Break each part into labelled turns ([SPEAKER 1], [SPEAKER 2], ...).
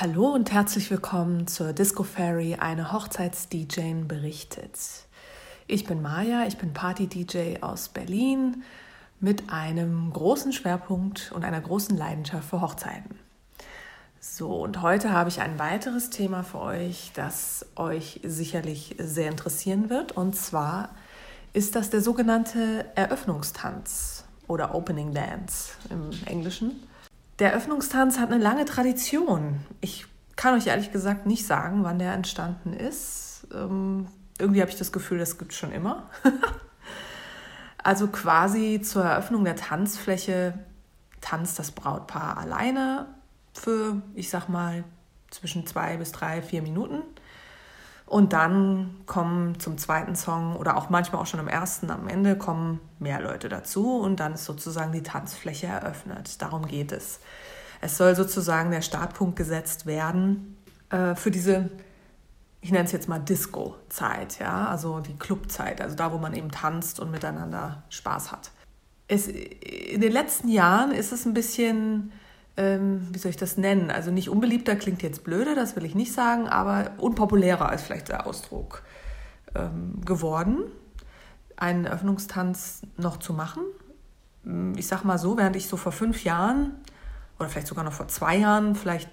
[SPEAKER 1] Hallo und herzlich willkommen zur Disco Fairy, eine Hochzeits-DJ berichtet. Ich bin Maja, ich bin Party-DJ aus Berlin mit einem großen Schwerpunkt und einer großen Leidenschaft für Hochzeiten. So, und heute habe ich ein weiteres Thema für euch, das euch sicherlich sehr interessieren wird. Und zwar ist das der sogenannte Eröffnungstanz oder Opening Dance im Englischen. Der Eröffnungstanz hat eine lange Tradition. Ich kann euch ehrlich gesagt nicht sagen, wann der entstanden ist. Ähm, irgendwie habe ich das Gefühl, das gibt es schon immer. also quasi zur Eröffnung der Tanzfläche tanzt das Brautpaar alleine für, ich sag mal, zwischen zwei bis drei, vier Minuten. Und dann kommen zum zweiten Song oder auch manchmal auch schon am ersten, am Ende kommen mehr Leute dazu und dann ist sozusagen die Tanzfläche eröffnet. Darum geht es. Es soll sozusagen der Startpunkt gesetzt werden äh, für diese, ich nenne es jetzt mal Disco-Zeit, ja, also die Clubzeit, also da, wo man eben tanzt und miteinander Spaß hat. Es, in den letzten Jahren ist es ein bisschen ähm, wie soll ich das nennen? Also nicht unbeliebter klingt jetzt blöde, das will ich nicht sagen, aber unpopulärer ist vielleicht der Ausdruck ähm, geworden, einen Öffnungstanz noch zu machen. Hm, ich sag mal so, während ich so vor fünf Jahren oder vielleicht sogar noch vor zwei Jahren vielleicht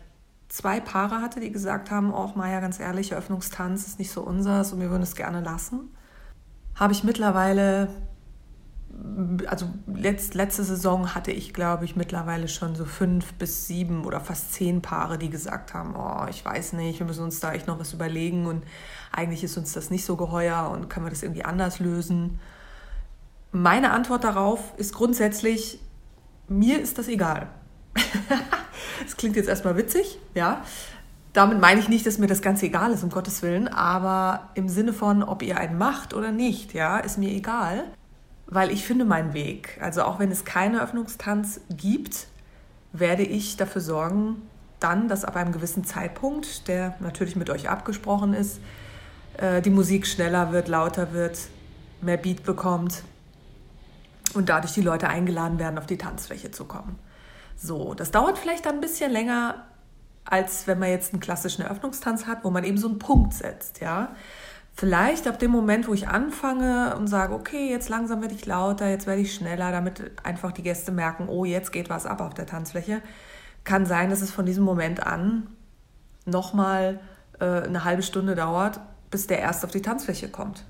[SPEAKER 1] zwei Paare hatte, die gesagt haben, oh Maja, ganz ehrlich, Öffnungstanz ist nicht so unseres und wir würden es gerne lassen, habe ich mittlerweile also letzt, letzte Saison hatte ich, glaube ich, mittlerweile schon so fünf bis sieben oder fast zehn Paare, die gesagt haben, oh, ich weiß nicht, wir müssen uns da echt noch was überlegen und eigentlich ist uns das nicht so geheuer und können wir das irgendwie anders lösen. Meine Antwort darauf ist grundsätzlich, mir ist das egal. das klingt jetzt erstmal witzig, ja. Damit meine ich nicht, dass mir das Ganze egal ist, um Gottes Willen, aber im Sinne von, ob ihr einen macht oder nicht, ja, ist mir egal weil ich finde meinen Weg. Also auch wenn es keinen Öffnungstanz gibt, werde ich dafür sorgen, dann, dass ab einem gewissen Zeitpunkt, der natürlich mit euch abgesprochen ist, äh, die Musik schneller wird, lauter wird, mehr Beat bekommt und dadurch die Leute eingeladen werden, auf die Tanzfläche zu kommen. So, das dauert vielleicht ein bisschen länger, als wenn man jetzt einen klassischen Eröffnungstanz hat, wo man eben so einen Punkt setzt, ja vielleicht ab dem Moment, wo ich anfange und sage, okay, jetzt langsam werde ich lauter, jetzt werde ich schneller, damit einfach die Gäste merken, oh, jetzt geht was ab auf der Tanzfläche, kann sein, dass es von diesem Moment an nochmal äh, eine halbe Stunde dauert, bis der erst auf die Tanzfläche kommt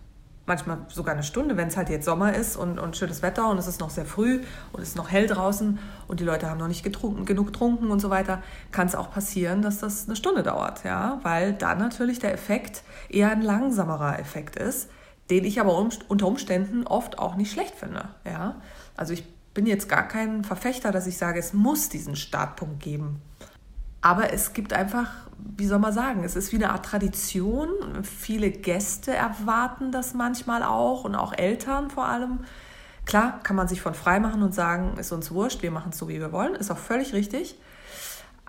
[SPEAKER 1] manchmal sogar eine Stunde, wenn es halt jetzt Sommer ist und, und schönes Wetter und es ist noch sehr früh und es ist noch hell draußen und die Leute haben noch nicht getrunken, genug getrunken und so weiter, kann es auch passieren, dass das eine Stunde dauert, ja, weil dann natürlich der Effekt eher ein langsamerer Effekt ist, den ich aber unter Umständen oft auch nicht schlecht finde, ja. Also ich bin jetzt gar kein Verfechter, dass ich sage, es muss diesen Startpunkt geben. Aber es gibt einfach, wie soll man sagen, es ist wie eine Art Tradition. Viele Gäste erwarten das manchmal auch und auch Eltern vor allem. Klar, kann man sich von frei machen und sagen, ist uns wurscht, wir machen es so, wie wir wollen, ist auch völlig richtig.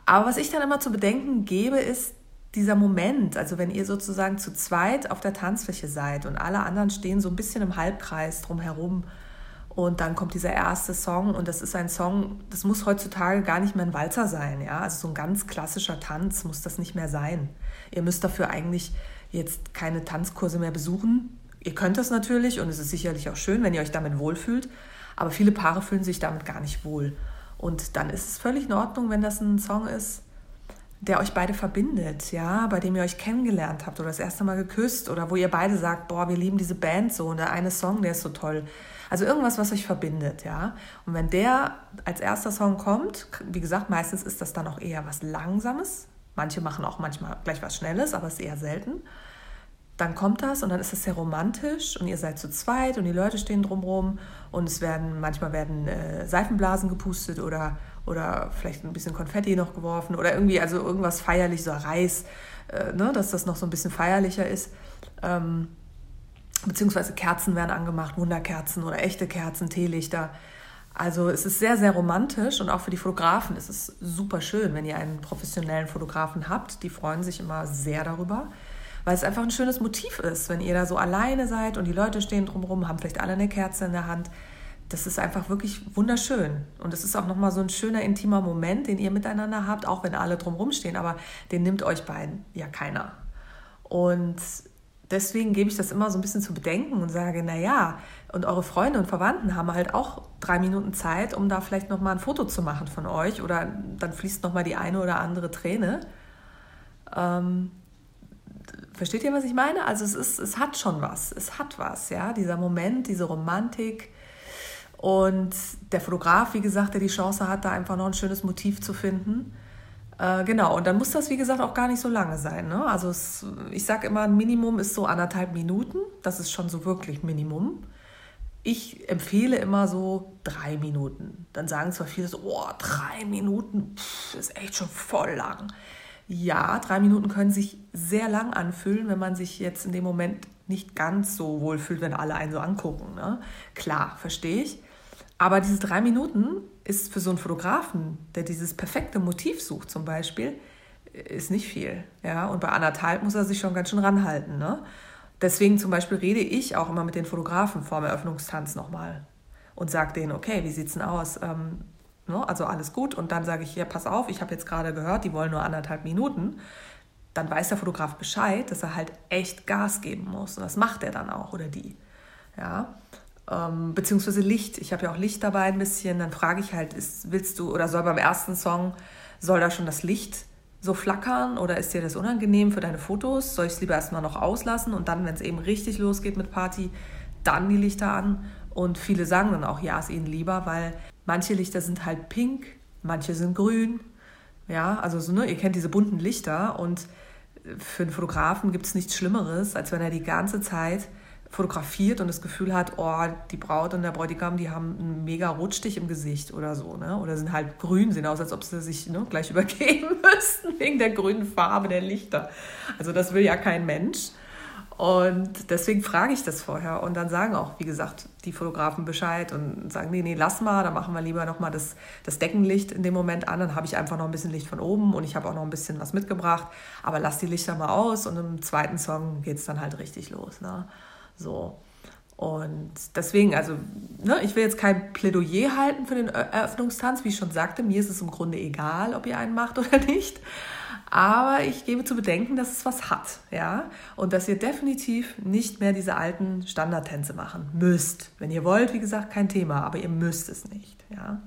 [SPEAKER 1] Aber was ich dann immer zu bedenken gebe, ist dieser Moment, also wenn ihr sozusagen zu zweit auf der Tanzfläche seid und alle anderen stehen so ein bisschen im Halbkreis drumherum und dann kommt dieser erste Song und das ist ein Song, das muss heutzutage gar nicht mehr ein Walzer sein, ja. Also so ein ganz klassischer Tanz muss das nicht mehr sein. Ihr müsst dafür eigentlich jetzt keine Tanzkurse mehr besuchen. Ihr könnt das natürlich und es ist sicherlich auch schön, wenn ihr euch damit wohlfühlt. Aber viele Paare fühlen sich damit gar nicht wohl. Und dann ist es völlig in Ordnung, wenn das ein Song ist, der euch beide verbindet, ja, bei dem ihr euch kennengelernt habt oder das erste Mal geküsst oder wo ihr beide sagt, boah, wir lieben diese Band so und der eine Song, der ist so toll. Also irgendwas, was euch verbindet, ja. Und wenn der als erster Song kommt, wie gesagt, meistens ist das dann auch eher was Langsames. Manche machen auch manchmal gleich was Schnelles, aber es ist eher selten. Dann kommt das und dann ist es sehr romantisch und ihr seid zu zweit und die Leute stehen drumherum und es werden, manchmal werden äh, Seifenblasen gepustet oder, oder vielleicht ein bisschen Konfetti noch geworfen oder irgendwie, also irgendwas feierlich, so Reis, äh, ne, dass das noch so ein bisschen feierlicher ist. Ähm, beziehungsweise Kerzen werden angemacht, Wunderkerzen oder echte Kerzen, Teelichter. Also es ist sehr, sehr romantisch und auch für die Fotografen ist es super schön, wenn ihr einen professionellen Fotografen habt. Die freuen sich immer sehr darüber, weil es einfach ein schönes Motiv ist, wenn ihr da so alleine seid und die Leute stehen drumherum, haben vielleicht alle eine Kerze in der Hand. das ist einfach wirklich wunderschön. Und es ist auch nochmal so ein schöner, intimer Moment, den ihr miteinander habt, auch wenn alle drumherum stehen, aber den nimmt euch beiden ja keiner. Und deswegen gebe ich das immer so ein bisschen zu bedenken und sage, naja, und eure Freunde und Verwandten haben halt auch drei Minuten Zeit, um da vielleicht nochmal ein Foto zu machen von euch oder dann fließt nochmal die eine oder andere Träne. Ähm, versteht ihr, was ich meine? Also es, ist, es hat schon was, es hat was, ja, dieser Moment, diese Romantik, und der Fotograf, wie gesagt, der die Chance hat, da einfach noch ein schönes Motiv zu finden. Äh, genau, und dann muss das, wie gesagt, auch gar nicht so lange sein. Ne? Also es, ich sage immer, ein Minimum ist so anderthalb Minuten. Das ist schon so wirklich Minimum. Ich empfehle immer so drei Minuten. Dann sagen zwar viele so, oh, drei Minuten pff, ist echt schon voll lang. Ja, drei Minuten können sich sehr lang anfühlen, wenn man sich jetzt in dem Moment nicht ganz so wohl fühlt, wenn alle einen so angucken. Ne? Klar, verstehe ich. Aber diese drei Minuten ist für so einen Fotografen, der dieses perfekte Motiv sucht zum Beispiel, ist nicht viel. Ja? Und bei anderthalb muss er sich schon ganz schön ranhalten. Ne? Deswegen zum Beispiel rede ich auch immer mit den Fotografen vor dem Eröffnungstanz nochmal und sage denen, okay, wie sieht's denn aus? Ähm, ne? Also alles gut. Und dann sage ich, ja, pass auf, ich habe jetzt gerade gehört, die wollen nur anderthalb Minuten. Dann weiß der Fotograf Bescheid, dass er halt echt Gas geben muss. Und das macht er dann auch oder die. Ja ähm, beziehungsweise Licht. Ich habe ja auch Licht dabei ein bisschen. Dann frage ich halt, ist, willst du oder soll beim ersten Song, soll da schon das Licht so flackern oder ist dir das unangenehm für deine Fotos? Soll ich es lieber erstmal noch auslassen und dann, wenn es eben richtig losgeht mit Party, dann die Lichter an? Und viele sagen dann auch, ja, ist ihnen lieber, weil manche Lichter sind halt pink, manche sind grün. Ja, also so, ne, ihr kennt diese bunten Lichter und für einen Fotografen gibt es nichts Schlimmeres, als wenn er die ganze Zeit fotografiert und das Gefühl hat, oh, die Braut und der Bräutigam, die haben einen mega Rotstich im Gesicht oder so, ne? Oder sind halt grün, sehen aus, als ob sie sich ne, gleich übergeben müssten wegen der grünen Farbe der Lichter. Also das will ja kein Mensch. Und deswegen frage ich das vorher. Und dann sagen auch, wie gesagt, die Fotografen Bescheid und sagen, nee, nee, lass mal, dann machen wir lieber nochmal das, das Deckenlicht in dem Moment an. Dann habe ich einfach noch ein bisschen Licht von oben und ich habe auch noch ein bisschen was mitgebracht. Aber lass die Lichter mal aus und im zweiten Song geht es dann halt richtig los. Ne? So. Und deswegen, also, ne, ich will jetzt kein Plädoyer halten für den Eröffnungstanz. Wie ich schon sagte, mir ist es im Grunde egal, ob ihr einen macht oder nicht. Aber ich gebe zu bedenken, dass es was hat, ja. Und dass ihr definitiv nicht mehr diese alten Standardtänze machen müsst. Wenn ihr wollt, wie gesagt, kein Thema, aber ihr müsst es nicht, ja.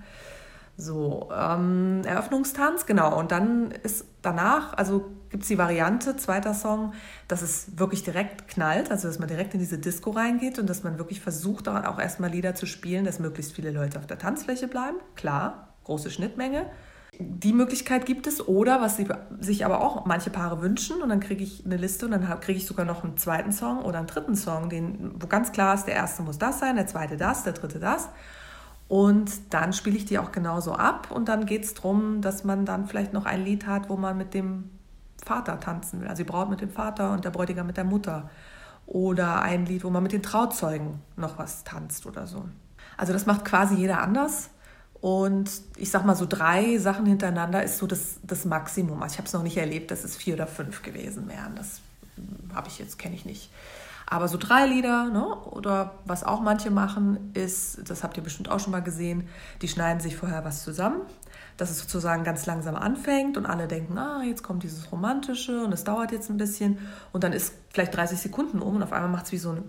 [SPEAKER 1] So, ähm, Eröffnungstanz, genau. Und dann ist danach, also gibt es die Variante, zweiter Song, dass es wirklich direkt knallt, also dass man direkt in diese Disco reingeht und dass man wirklich versucht, auch erstmal Lieder zu spielen, dass möglichst viele Leute auf der Tanzfläche bleiben. Klar, große Schnittmenge. Die Möglichkeit gibt es oder was sie, sich aber auch manche Paare wünschen und dann kriege ich eine Liste und dann kriege ich sogar noch einen zweiten Song oder einen dritten Song, den, wo ganz klar ist, der erste muss das sein, der zweite das, der dritte das. Und dann spiele ich die auch genauso ab und dann geht es darum, dass man dann vielleicht noch ein Lied hat, wo man mit dem Vater tanzen will. Also die Braut mit dem Vater und der Bräutigam mit der Mutter. Oder ein Lied, wo man mit den Trauzeugen noch was tanzt oder so. Also das macht quasi jeder anders. Und ich sag mal, so drei Sachen hintereinander ist so das, das Maximum. Also ich habe es noch nicht erlebt, dass es vier oder fünf gewesen wären. Das habe ich jetzt, kenne ich nicht. Aber so drei Lieder, ne? oder was auch manche machen, ist, das habt ihr bestimmt auch schon mal gesehen, die schneiden sich vorher was zusammen, dass es sozusagen ganz langsam anfängt und alle denken, ah, jetzt kommt dieses Romantische und es dauert jetzt ein bisschen und dann ist vielleicht 30 Sekunden um und auf einmal macht es wie so ein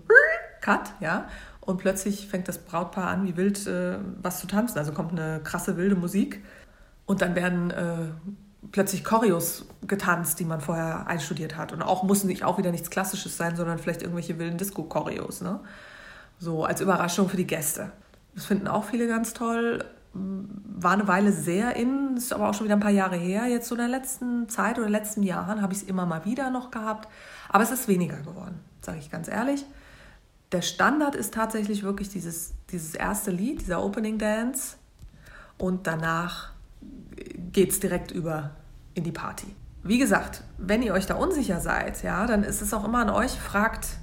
[SPEAKER 1] Cut, ja, und plötzlich fängt das Brautpaar an, wie wild äh, was zu tanzen. Also kommt eine krasse wilde Musik und dann werden äh, plötzlich Choreos getanzt, die man vorher einstudiert hat. Und auch mussten nicht auch wieder nichts Klassisches sein, sondern vielleicht irgendwelche wilden Disco-Choreos. Ne? So als Überraschung für die Gäste. Das finden auch viele ganz toll. War eine Weile sehr in, ist aber auch schon wieder ein paar Jahre her. Jetzt so in der letzten Zeit oder letzten Jahren habe ich es immer mal wieder noch gehabt. Aber es ist weniger geworden, sage ich ganz ehrlich. Der Standard ist tatsächlich wirklich dieses, dieses erste Lied, dieser Opening Dance. Und danach geht es direkt über in die Party. Wie gesagt, wenn ihr euch da unsicher seid, ja, dann ist es auch immer an euch, fragt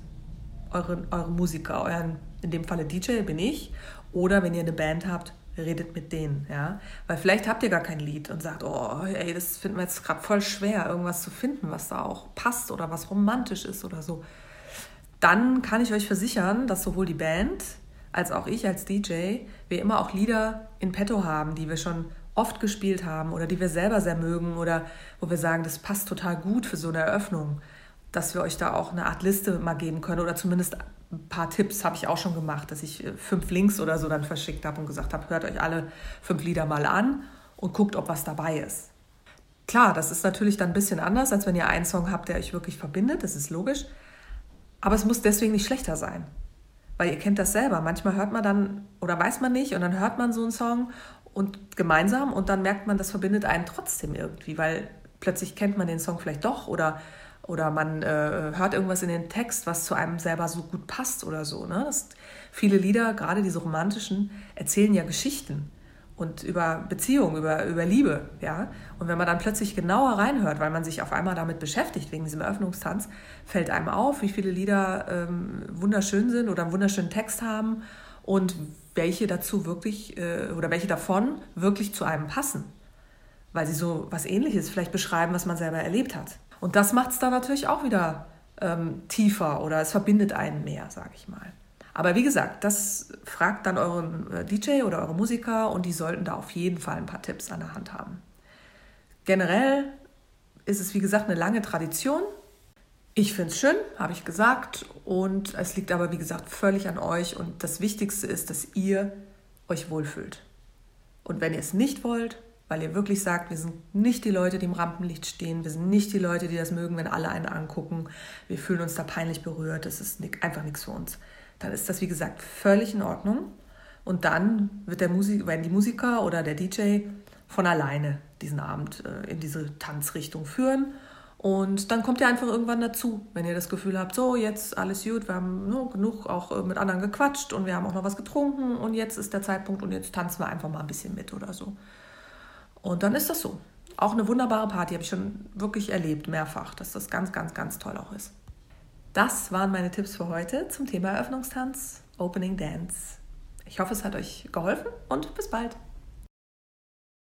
[SPEAKER 1] eure, eure Musiker, euren, in dem Falle DJ bin ich, oder wenn ihr eine Band habt, redet mit denen, ja, weil vielleicht habt ihr gar kein Lied und sagt, oh, ey, das finden wir jetzt gerade voll schwer, irgendwas zu finden, was da auch passt oder was romantisch ist oder so. Dann kann ich euch versichern, dass sowohl die Band als auch ich als DJ, wir immer auch Lieder in petto haben, die wir schon oft gespielt haben oder die wir selber sehr mögen oder wo wir sagen, das passt total gut für so eine Eröffnung, dass wir euch da auch eine Art Liste mal geben können oder zumindest ein paar Tipps habe ich auch schon gemacht, dass ich äh, fünf Links oder so dann verschickt habe und gesagt habe, hört euch alle fünf Lieder mal an und guckt, ob was dabei ist. Klar, das ist natürlich dann ein bisschen anders, als wenn ihr einen Song habt, der euch wirklich verbindet, das ist logisch. Aber es muss deswegen nicht schlechter sein. Weil ihr kennt das selber. Manchmal hört man dann oder weiß man nicht und dann hört man so einen Song und gemeinsam und dann merkt man, das verbindet einen trotzdem irgendwie, weil plötzlich kennt man den Song vielleicht doch oder, oder man äh, hört irgendwas in den Text, was zu einem selber so gut passt oder so. Ne? Das, viele Lieder, gerade diese romantischen, erzählen ja Geschichten und über Beziehung, über, über Liebe. Ja? Und wenn man dann plötzlich genauer reinhört, weil man sich auf einmal damit beschäftigt, wegen diesem Eröffnungstanz, fällt einem auf, wie viele Lieder ähm, wunderschön sind oder einen wunderschönen Text haben und welche dazu wirklich äh, oder welche davon wirklich zu einem passen. Weil sie so was ähnliches vielleicht beschreiben, was man selber erlebt hat. Und das macht es dann natürlich auch wieder ähm, tiefer oder es verbindet einen mehr, sage ich mal. Aber wie gesagt, das fragt dann euren äh, DJ oder eure Musiker und die sollten da auf jeden Fall ein paar Tipps an der Hand haben. Generell ist es, wie gesagt, eine lange Tradition. Ich finde es schön, habe ich gesagt. Und es liegt aber, wie gesagt, völlig an euch. Und das Wichtigste ist, dass ihr euch wohlfühlt. Und wenn ihr es nicht wollt, weil ihr wirklich sagt, wir sind nicht die Leute, die im Rampenlicht stehen, wir sind nicht die Leute, die das mögen, wenn alle einen angucken, wir fühlen uns da peinlich berührt, das ist einfach nichts für uns dann ist das, wie gesagt, völlig in Ordnung. Und dann wird der Musik, werden die Musiker oder der DJ von alleine diesen Abend äh, in diese Tanzrichtung führen. Und dann kommt ihr einfach irgendwann dazu, wenn ihr das Gefühl habt, so jetzt alles gut, wir haben nur genug auch äh, mit anderen gequatscht und wir haben auch noch was getrunken und jetzt ist der Zeitpunkt und jetzt tanzen wir einfach mal ein bisschen mit oder so. Und dann ist das so. Auch eine wunderbare Party habe ich schon wirklich erlebt, mehrfach, dass das ganz, ganz, ganz toll auch ist. Das waren meine Tipps für heute zum Thema Eröffnungstanz, Opening Dance. Ich hoffe, es hat euch geholfen und bis bald.